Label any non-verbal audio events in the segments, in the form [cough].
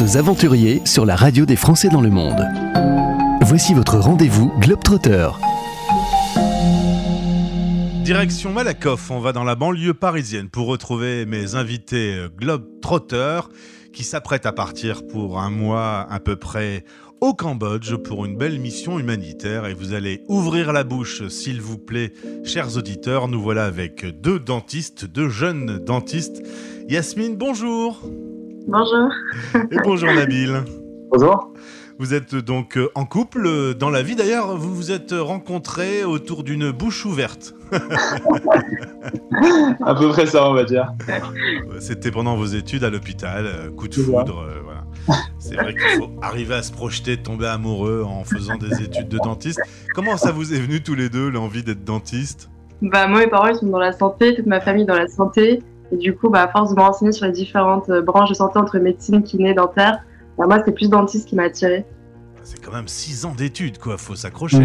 Aux aventuriers sur la radio des Français dans le monde. Voici votre rendez-vous Globetrotter. Direction Malakoff, on va dans la banlieue parisienne pour retrouver mes invités euh, Globetrotters qui s'apprêtent à partir pour un mois à peu près au Cambodge pour une belle mission humanitaire et vous allez ouvrir la bouche s'il vous plaît chers auditeurs nous voilà avec deux dentistes deux jeunes dentistes Yasmine bonjour bonjour et bonjour Nabil bonjour vous êtes donc euh, en couple euh, dans la vie. D'ailleurs, vous vous êtes rencontrés autour d'une bouche ouverte. [laughs] à peu près ça, on va dire. C'était pendant vos études à l'hôpital, euh, coup de foudre. voilà. C'est vrai qu'il faut arriver à se projeter, tomber amoureux en faisant des études de dentiste. Comment ça vous est venu tous les deux, l'envie d'être dentiste? Bah, Moi, mes parents ils sont dans la santé, toute ma famille dans la santé. Et du coup, bah, à force de me renseigner sur les différentes branches de santé entre médecine, kiné, dentaire, bah, moi, c'est plus dentiste qui m'a attiré. C'est quand même 6 ans d'études, quoi. Faut s'accrocher.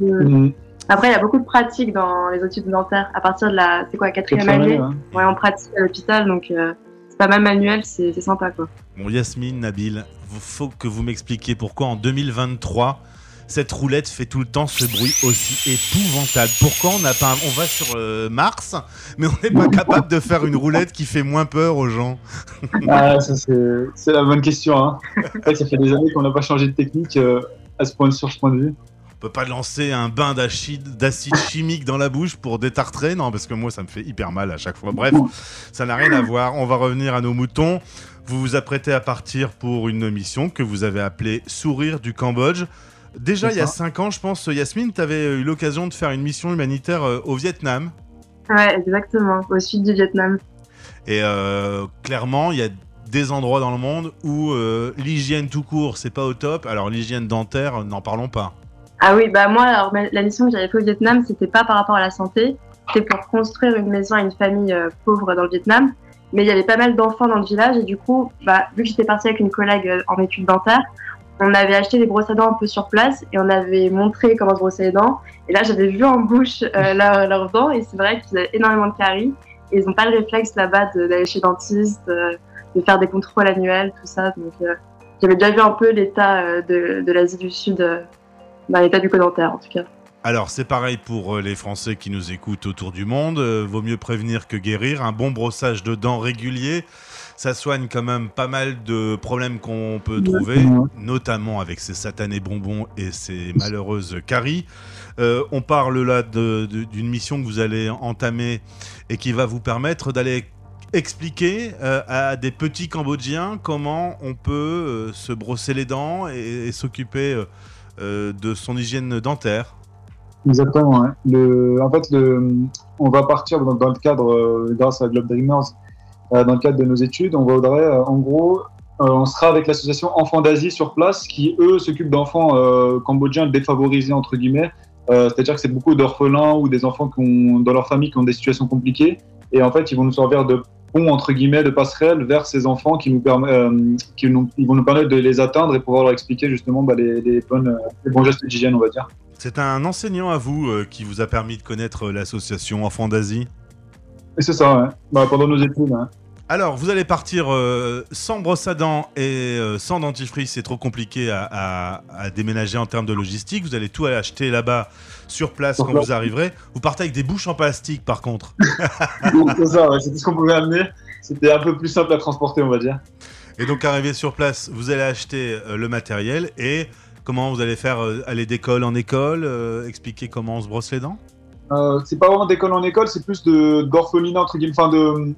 Mm. Après, il y a beaucoup de pratiques dans les études dentaires. À partir de la, c'est quoi, quatrième année, ouais. on pratique à l'hôpital, donc euh, c'est pas mal manuel, c'est sympa, quoi. Bon, Yasmine, Nabil, il faut que vous m'expliquiez pourquoi en 2023 cette roulette fait tout le temps ce bruit aussi épouvantable Pourquoi on n'a pas, on va sur euh, Mars, mais on n'est pas capable de faire une roulette qui fait moins peur aux gens? [laughs] Ah, c'est la bonne question. Hein. ça fait des années qu'on n'a pas changé de technique euh, à ce point, sur ce point de vue. On peut pas lancer un bain d'acide chimique dans la bouche pour détartrer, non, parce que moi ça me fait hyper mal à chaque fois. Bref, ça n'a rien à voir. On va revenir à nos moutons. Vous vous apprêtez à partir pour une mission que vous avez appelée Sourire du Cambodge. Déjà, il y a 5 ans, je pense, Yasmine, tu avais eu l'occasion de faire une mission humanitaire euh, au Vietnam. Ouais, exactement, au sud du Vietnam. Et euh, clairement, il y a des endroits dans le monde où euh, l'hygiène tout court, c'est pas au top. Alors, l'hygiène dentaire, n'en parlons pas. Ah oui, bah moi, alors, la mission que j'avais fait au Vietnam, c'était pas par rapport à la santé, c'était pour construire une maison à une famille pauvre dans le Vietnam. Mais il y avait pas mal d'enfants dans le village et du coup, bah, vu que j'étais partie avec une collègue en études dentaires, on avait acheté des brosses à dents un peu sur place et on avait montré comment se brosser les dents. Et là, j'avais vu en bouche euh, [laughs] leurs dents et c'est vrai qu'ils avaient énormément de caries. Et ils n'ont pas le réflexe là-bas d'aller chez le dentiste, euh, de faire des contrôles annuels, tout ça. Donc, euh, j'avais déjà vu un peu l'état de, l'Asie du Sud, dans l'état du dentaire en tout cas. Alors c'est pareil pour les Français qui nous écoutent autour du monde. vaut mieux prévenir que guérir. Un bon brossage de dents régulier, ça soigne quand même pas mal de problèmes qu'on peut trouver, notamment avec ces satanés bonbons et ces malheureuses caries. Euh, on parle là d'une mission que vous allez entamer et qui va vous permettre d'aller expliquer euh, à des petits Cambodgiens comment on peut euh, se brosser les dents et, s'occuper de son hygiène dentaire. Exactement. en fait, on va partir dans, dans le cadre, grâce à Globe Dreamers, dans le cadre de nos études. On voudrait, euh, en gros, euh, on sera avec l'association Enfants d'Asie sur place, qui eux s'occupent d'enfants cambodgiens défavorisés entre guillemets. C'est-à-dire que c'est beaucoup d'orphelins ou des enfants qui ont, dans leur famille qui ont des situations compliquées. Et en fait, ils vont nous servir de pont entre guillemets de passerelle vers ces enfants qui nous permettent, qui nous, ils vont nous permettre de les atteindre et pouvoir leur expliquer justement bah, les, les, bonnes, les bons gestes d'hygiène, on va dire. C'est un enseignant à vous qui vous a permis de connaître l'association Enfants d'Asie? C'est ça, ouais. bah, pendant nos études. Hein. Alors, vous allez partir euh, sans brosse à dents et euh, sans dentifrice, c'est trop compliqué à, déménager en termes de logistique. Vous allez tout acheter là-bas sur place quand vous arriverez. Vous partez avec des bouches en plastique, par contre. [laughs] c'est ça, c'est tout ce qu'on pouvait amener. C'était un peu plus simple à transporter, on va dire. Et donc, arrivé sur place, vous allez acheter euh, le matériel et comment vous allez faire aller d'école en école, expliquer comment on se brosse les dents? C'est pas vraiment d'école en école, c'est plus de d'orphelinat entre guillemets, enfin de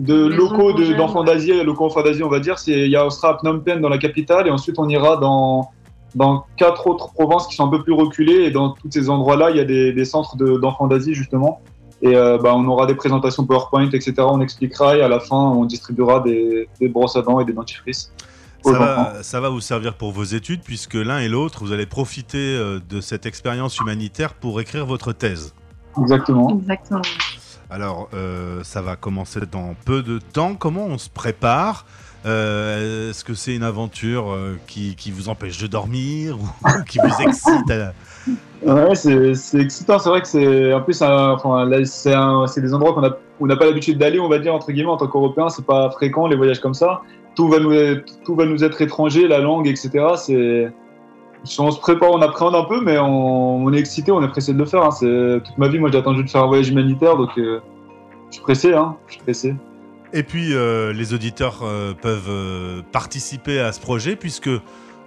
de locaux d'enfants d'Asie, locaux enfants d'Asie, on va dire. Il y a, on sera à Phnom Penh dans la capitale et ensuite on ira dans, dans quatre autres provinces qui sont un peu plus reculées et dans tous ces endroits-là, il y a des, centres d'enfants d'Asie justement. Et euh, bah, on aura des présentations PowerPoint, etc. On expliquera et à la fin, on distribuera des, brosses à dents et des dentifrices. Ça va, ça va, vous servir pour vos études puisque l'un et l'autre, vous allez profiter euh, de cette expérience humanitaire pour écrire votre thèse. Exactement. Exactement. Alors, euh, ça va commencer dans peu de temps. Comment on se prépare euh, Est-ce que c'est une aventure euh, qui, vous empêche de dormir ou [laughs] qui vous excite Ouais, c'est excitant. C'est vrai que c'est en plus, c'est des endroits qu'on n'a pas l'habitude d'aller, on va dire entre guillemets en tant qu'Européens. C'est pas fréquent les voyages comme ça. tout va nous tout va nous être étranger, la langue, etc. C'est on se prépare, on appréhende un peu, mais on, est excité, on est pressé de le faire. Hein. C'est toute ma vie, moi j'ai attendu de faire un voyage humanitaire, donc euh, je suis pressé, hein. je suis pressé. Et puis euh, les auditeurs euh, peuvent participer à ce projet puisque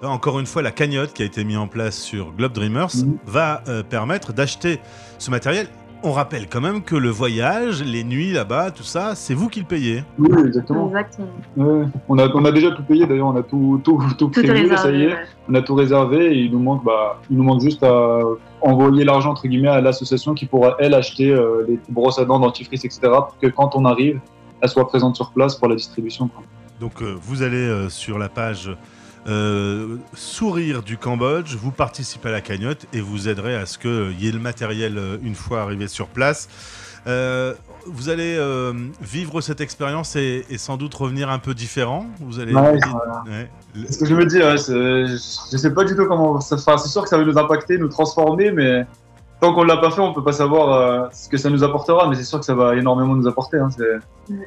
encore une fois, la cagnotte qui a été mise en place sur Globe Dreamers mhm. va permettre d'acheter ce matériel on rappelle quand même que le voyage, les nuits là-bas, tout ça, c'est vous qui le payez. Oui, exactement. On, a, on a déjà tout payé d'ailleurs, on a tout, tout, tout, prévu, ça y est. On a tout réservé et il nous manque, bah, il nous manque juste à envoyer l'argent entre guillemets à l'association qui pourra elle acheter euh, les brosses à dents, dentifrice, etc. pour que quand on arrive, elle soit présente sur place pour la distribution. Donc euh, vous allez euh, sur la page euh, sourire du Cambodge, vous participez à la cagnotte et vous aiderez à ce qu'il y ait le matériel euh, une fois arrivé sur place. Euh, vous allez vivre cette expérience et, sans doute revenir un peu différent. Vous allez. ce que je me dis. je ne sais pas du tout comment ça se C'est sûr que ça va nous impacter, nous transformer, mais tant qu'on ne l'a pas fait, on ne peut pas savoir ce que ça nous apportera. Mais c'est sûr que ça va énormément nous apporter. Hein,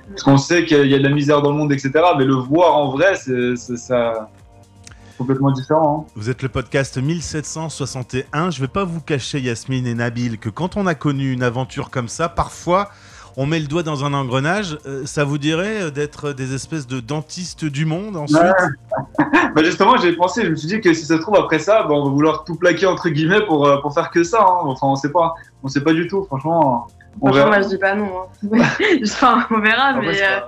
parce qu'on sait qu'il y a de la misère dans le monde, etc. Mais le voir en vrai, c'est ça complètement différent. Hein. Vous êtes le podcast 1761. Je ne vais pas vous cacher, Yasmine et Nabil, que quand on a connu une aventure comme ça, parfois on met le doigt dans un engrenage. Euh, ça vous dirait d'être des espèces de dentistes du monde ensuite? [laughs] Bah Justement, j'ai pensé, je me suis dit que si ça se trouve après ça, bah, on va vouloir tout plaquer entre guillemets pour, euh, pour faire que ça. Hein. Enfin, on sait pas, on sait pas du tout, franchement. On franchement, moi je dis pas non. Hein. [laughs] enfin, on verra, mais euh,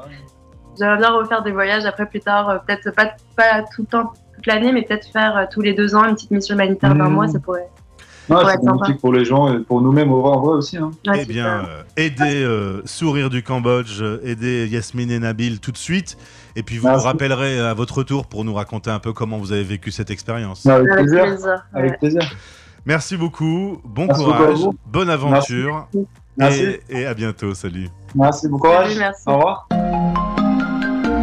j'aimerais bien refaire des voyages après plus tard, peut-être pas, pas tout le temps l'année, mais peut-être faire euh, tous les deux ans une petite mission humanitaire d'un mmh. mois, ça pourrait. c'est bénéfique pour les gens et pour nous-mêmes au vrai aussi. Hein. eh bien, euh, aidez euh, Sourire du Cambodge, aidez Yasmine et Nabil tout de suite. Et puis vous nous rappellerez à votre retour pour nous raconter un peu comment vous avez vécu cette expérience. Avec, plaisir. Avec plaisir. Merci beaucoup, bon courage, bonne aventure. Merci. Et, à bientôt, salut. Merci, bon courage. Au revoir.